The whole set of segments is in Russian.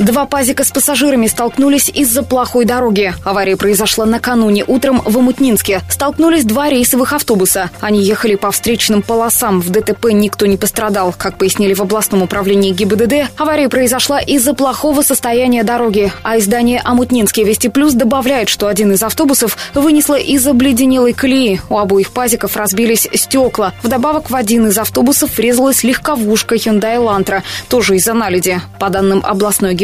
Два пазика с пассажирами столкнулись из-за плохой дороги. Авария произошла накануне утром в Амутнинске. Столкнулись два рейсовых автобуса. Они ехали по встречным полосам. В ДТП никто не пострадал. Как пояснили в областном управлении ГИБДД, авария произошла из-за плохого состояния дороги. А издание «Амутнинский Вести Плюс» добавляет, что один из автобусов вынесло из обледенелой колеи. У обоих пазиков разбились стекла. Вдобавок в один из автобусов врезалась легковушка Hyundai Elantra, тоже из-за наледи. По данным областной ГИБДД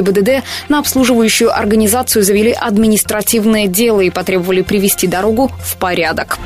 на обслуживающую организацию завели административное дело и потребовали привести дорогу в порядок.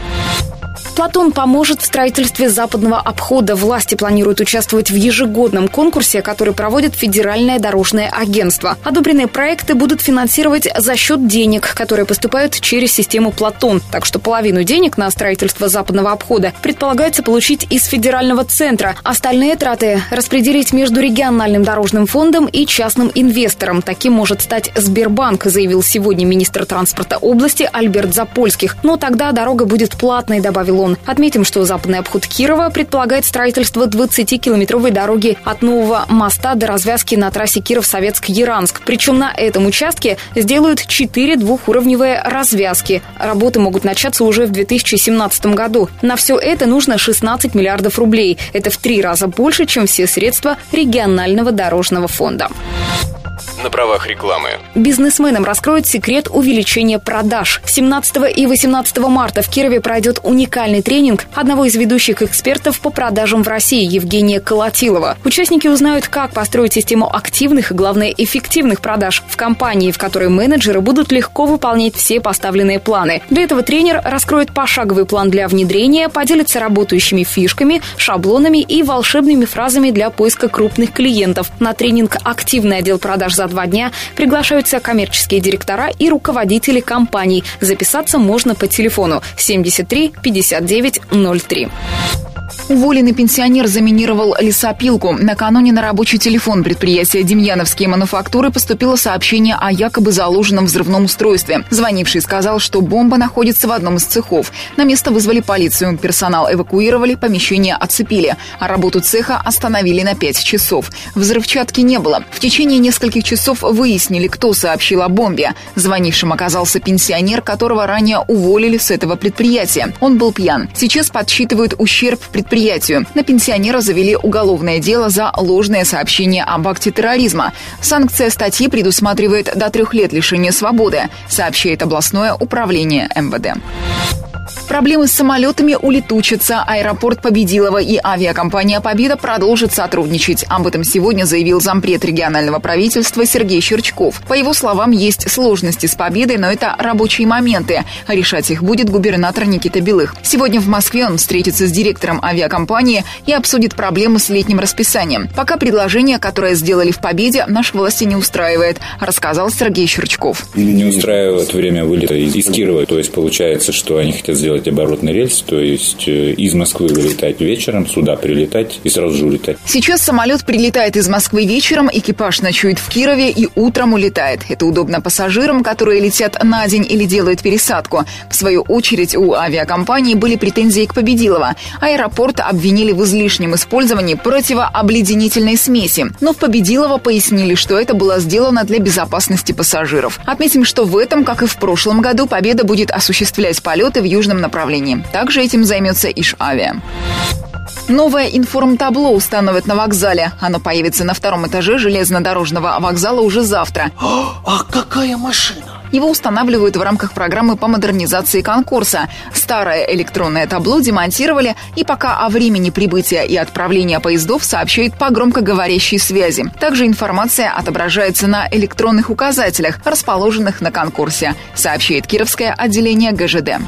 Платон поможет в строительстве западного обхода. Власти планируют участвовать в ежегодном конкурсе, который проводит Федеральное дорожное агентство. Одобренные проекты будут финансировать за счет денег, которые поступают через систему Платон. Так что половину денег на строительство западного обхода предполагается получить из федерального центра. Остальные траты распределить между региональным дорожным фондом и частным инвестором. Таким может стать Сбербанк, заявил сегодня министр транспорта области Альберт Запольских. Но тогда дорога будет платной, добавил он. Отметим, что западный обход Кирова предполагает строительство 20-километровой дороги от нового моста до развязки на трассе Киров-Советск-Яранск. Причем на этом участке сделают 4 двухуровневые развязки. Работы могут начаться уже в 2017 году. На все это нужно 16 миллиардов рублей. Это в три раза больше, чем все средства регионального дорожного фонда на правах рекламы. Бизнесменам раскроют секрет увеличения продаж. 17 и 18 марта в Кирове пройдет уникальный тренинг одного из ведущих экспертов по продажам в России Евгения Колотилова. Участники узнают, как построить систему активных и, главное, эффективных продаж в компании, в которой менеджеры будут легко выполнять все поставленные планы. Для этого тренер раскроет пошаговый план для внедрения, поделится работающими фишками, шаблонами и волшебными фразами для поиска крупных клиентов. На тренинг «Активный отдел продаж за два дня приглашаются коммерческие директора и руководители компаний. Записаться можно по телефону 73 59 03. Уволенный пенсионер заминировал лесопилку. Накануне на рабочий телефон предприятия «Демьяновские мануфактуры» поступило сообщение о якобы заложенном взрывном устройстве. Звонивший сказал, что бомба находится в одном из цехов. На место вызвали полицию. Персонал эвакуировали, помещение оцепили, а работу цеха остановили на 5 часов. Взрывчатки не было. В течение нескольких часов выяснили, кто сообщил о бомбе. Звонившим оказался пенсионер, которого ранее уволили с этого предприятия. Он был пьян. Сейчас подсчитывают ущерб предприятию предприятию. На пенсионера завели уголовное дело за ложное сообщение об акте терроризма. Санкция статьи предусматривает до трех лет лишения свободы, сообщает областное управление МВД. Проблемы с самолетами улетучатся. Аэропорт Победилова и авиакомпания «Победа» продолжат сотрудничать. Об этом сегодня заявил зампред регионального правительства Сергей Щерчков. По его словам, есть сложности с «Победой», но это рабочие моменты. Решать их будет губернатор Никита Белых. Сегодня в Москве он встретится с директором авиакомпании и обсудит проблемы с летним расписанием. Пока предложение, которое сделали в «Победе», наши власти не устраивает, рассказал Сергей Щерчков. Не устраивает время вылета из Кирова. То есть получается, что они хотят сделать делать оборотный рельс, то есть э, из Москвы вылетать вечером, сюда прилетать и сразу же улетать. Сейчас самолет прилетает из Москвы вечером, экипаж ночует в Кирове и утром улетает. Это удобно пассажирам, которые летят на день или делают пересадку. В свою очередь у авиакомпании были претензии к Победилова. Аэропорт обвинили в излишнем использовании противообледенительной смеси. Но в Победилова пояснили, что это было сделано для безопасности пассажиров. Отметим, что в этом, как и в прошлом году, Победа будет осуществлять полеты в южном направлении. Также этим займется Иш-Авиа. Новое информтабло установят на вокзале. Оно появится на втором этаже железнодорожного вокзала уже завтра. А какая машина? Его устанавливают в рамках программы по модернизации конкурса. Старое электронное табло демонтировали, и пока о времени прибытия и отправления поездов сообщают по громкоговорящей связи. Также информация отображается на электронных указателях, расположенных на конкурсе, сообщает Кировское отделение ГЖД.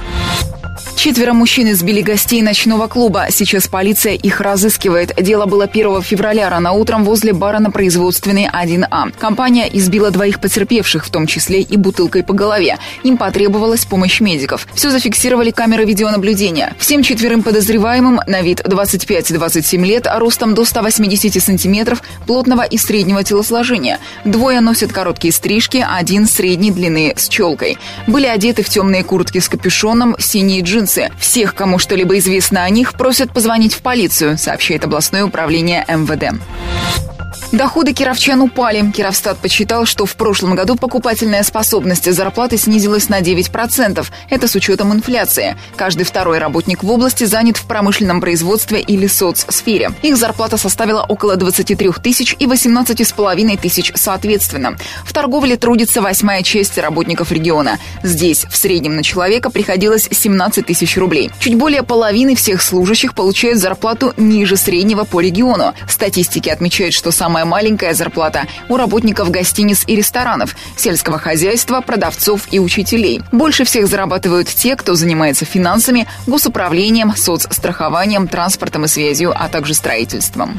Четверо мужчин избили гостей ночного клуба. Сейчас полиция их разыскивает. Дело было 1 февраля рано утром возле бара на производственной 1А. Компания избила двоих потерпевших, в том числе и бутылкой по голове. Им потребовалась помощь медиков. Все зафиксировали камеры видеонаблюдения. Всем четверым подозреваемым на вид 25-27 лет, ростом до 180 сантиметров, плотного и среднего телосложения. Двое носят короткие стрижки, один средней длины с челкой. Были одеты в темные куртки с капюшоном, синие джинсы. Всех, кому что-либо известно о них, просят позвонить в полицию, сообщает областное управление МВД. Доходы кировчан упали. Кировстат подсчитал, что в прошлом году покупательная способность зарплаты снизилась на 9%. Это с учетом инфляции. Каждый второй работник в области занят в промышленном производстве или соцсфере. Их зарплата составила около 23 тысяч и 18 с половиной тысяч соответственно. В торговле трудится восьмая часть работников региона. Здесь в среднем на человека приходилось 17 тысяч рублей. Чуть более половины всех служащих получают зарплату ниже среднего по региону. Статистики отмечают, что самая самая маленькая зарплата у работников гостиниц и ресторанов, сельского хозяйства, продавцов и учителей. Больше всех зарабатывают те, кто занимается финансами, госуправлением, соцстрахованием, транспортом и связью, а также строительством.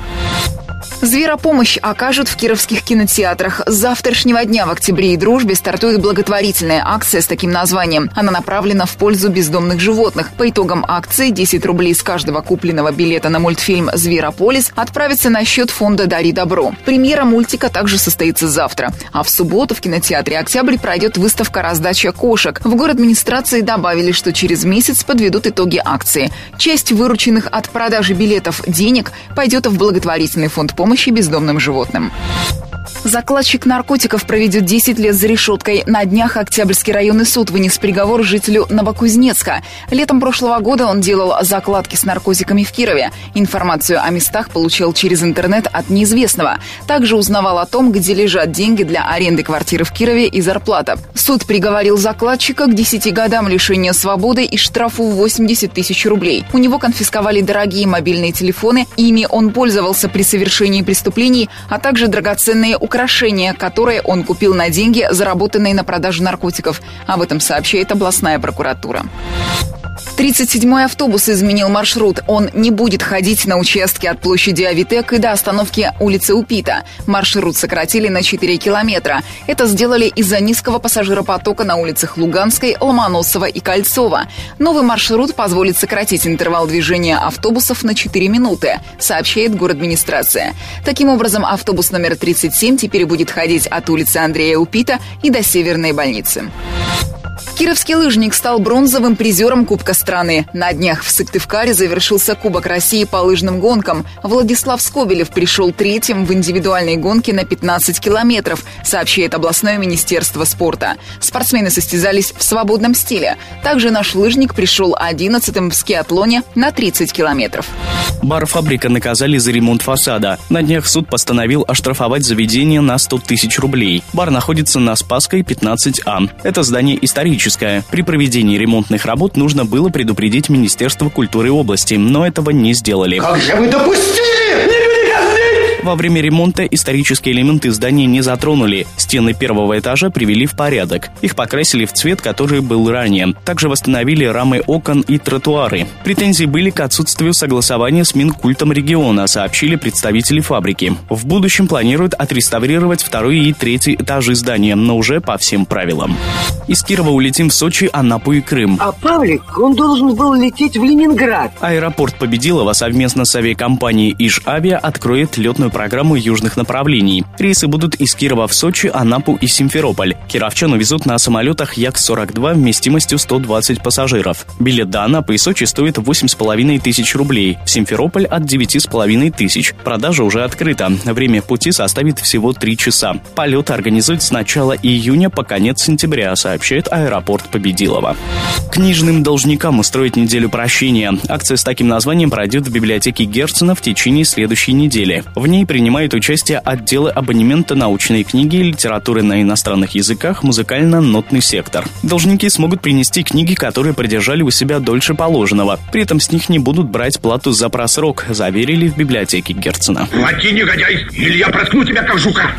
Зверопомощь окажут в кировских кинотеатрах. С завтрашнего дня в октябре и дружбе стартует благотворительная акция с таким названием. Она направлена в пользу бездомных животных. По итогам акции 10 рублей с каждого купленного билета на мультфильм «Зверополис» отправятся на счет фонда «Дари добро». Премьера мультика также состоится завтра. А в субботу в кинотеатре «Октябрь» пройдет выставка «Раздача кошек». В город администрации добавили, что через месяц подведут итоги акции. Часть вырученных от продажи билетов денег пойдет в благотворительный фонд помощи бездомным животным. Закладчик наркотиков проведет 10 лет за решеткой. На днях Октябрьский районный суд вынес приговор жителю Новокузнецка. Летом прошлого года он делал закладки с наркотиками в Кирове. Информацию о местах получил через интернет от неизвестного. Также узнавал о том, где лежат деньги для аренды квартиры в Кирове и зарплата. Суд приговорил закладчика к 10 годам лишения свободы и штрафу в 80 тысяч рублей. У него конфисковали дорогие мобильные телефоны. Ими он пользовался при совершении преступлений, а также драгоценные украшения, которые он купил на деньги, заработанные на продаже наркотиков. Об этом сообщает областная прокуратура. 37-й автобус изменил маршрут. Он не будет ходить на участке от площади Авитек и до остановки улицы Упита. Маршрут сократили на 4 километра. Это сделали из-за низкого пассажиропотока на улицах Луганской, Ломоносова и Кольцова. Новый маршрут позволит сократить интервал движения автобусов на 4 минуты, сообщает администрация. Таким образом, автобус номер 37 теперь будет ходить от улицы Андрея Упита и до Северной больницы. Кировский лыжник стал бронзовым призером Кубка страны. На днях в Сыктывкаре завершился Кубок России по лыжным гонкам. Владислав Скобелев пришел третьим в индивидуальной гонке на 15 километров, сообщает областное министерство спорта. Спортсмены состязались в свободном стиле. Также наш лыжник пришел одиннадцатым в скиатлоне на 30 километров. Бар-фабрика наказали за ремонт фасада. На днях суд постановил оштрафовать заведение на 100 тысяч рублей. Бар находится на Спасской 15А. Это здание историческое критическая. При проведении ремонтных работ нужно было предупредить Министерство культуры области, но этого не сделали. Как же вы допустили? Во время ремонта исторические элементы здания не затронули. Стены первого этажа привели в порядок. Их покрасили в цвет, который был ранее. Также восстановили рамы окон и тротуары. Претензии были к отсутствию согласования с Минкультом региона, сообщили представители фабрики. В будущем планируют отреставрировать второй и третий этажи здания, но уже по всем правилам. Из Кирова улетим в Сочи, Анапу и Крым. А Павлик, он должен был лететь в Ленинград. Аэропорт Победилова совместно с авиакомпанией «Иж-Авиа» откроет летную программу южных направлений. Рейсы будут из Кирова в Сочи, Анапу и Симферополь. Кировчан увезут на самолетах Як-42 вместимостью 120 пассажиров. Билет до Анапы и Сочи стоит 8,5 тысяч рублей. В Симферополь от 9,5 тысяч. Продажа уже открыта. Время пути составит всего 3 часа. Полет организуют с начала июня по конец сентября, сообщает аэропорт Победилова. Книжным должникам устроить неделю прощения. Акция с таким названием пройдет в библиотеке Герцена в течение следующей недели. В ней принимают участие отделы абонемента научной книги, литературы на иностранных языках, музыкально-нотный сектор. Должники смогут принести книги, которые продержали у себя дольше положенного. При этом с них не будут брать плату за просрок, заверили в библиотеке Герцена. Плати, негодяй, или я проткну тебя, как жука!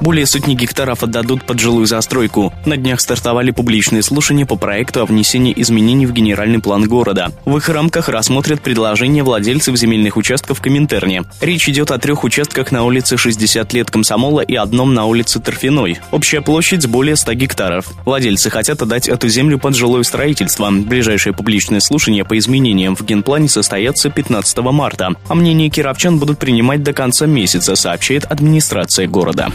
Более сотни гектаров отдадут под жилую застройку. На днях стартовали публичные слушания по проекту о внесении изменений в генеральный план города. В их рамках рассмотрят предложения владельцев земельных участков Коминтерне. Речь идет о трех участках на улице 60 лет Комсомола и одном на улице Торфяной. Общая площадь более 100 гектаров. Владельцы хотят отдать эту землю под жилое строительство. Ближайшее публичное слушание по изменениям в генплане состоятся 15 марта. А мнение кировчан будут принимать до конца месяца, сообщает администрация города.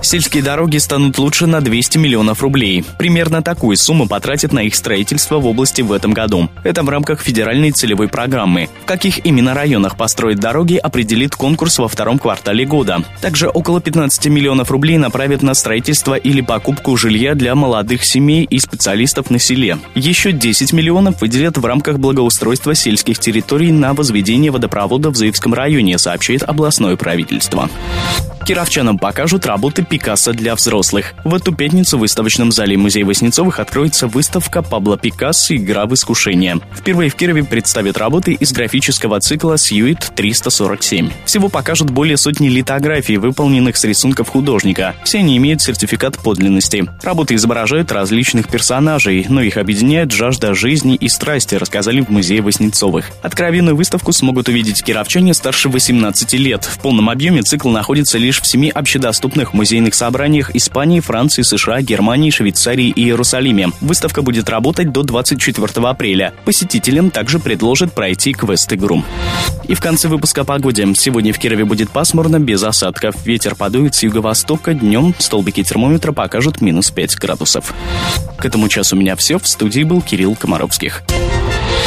Сельские дороги станут лучше на 200 миллионов рублей. Примерно такую сумму потратят на их строительство в области в этом году. Это в рамках федеральной целевой программы. В каких именно районах построить дороги, определит конкурс во втором квартале года. Также около 15 миллионов рублей направят на строительство или покупку жилья для молодых семей и специалистов на селе. Еще 10 миллионов выделят в рамках благоустройства сельских территорий на возведение водопровода в Заевском районе, сообщает областное правительство. Кировчанам покажут работы Пикассо для взрослых. В эту пятницу в выставочном зале Музея Воснецовых откроется выставка Пабло Пикассо «Игра в искушение». Впервые в Кирове представят работы из графического цикла «Сьюит 347». Всего покажут более сотни литографий, выполненных с рисунков художника. Все они имеют сертификат подлинности. Работы изображают различных персонажей, но их объединяет жажда жизни и страсти, рассказали в Музее Воснецовых. Откровенную выставку смогут увидеть кировчане старше 18 лет. В полном объеме цикл находится лишь лишь в семи общедоступных музейных собраниях Испании, Франции, США, Германии, Швейцарии и Иерусалиме. Выставка будет работать до 24 апреля. Посетителям также предложат пройти квест-игру. И в конце выпуска о погоде. Сегодня в Кирове будет пасмурно, без осадков. Ветер подует с юго-востока. Днем столбики термометра покажут минус 5 градусов. К этому часу у меня все. В студии был Кирилл Комаровских.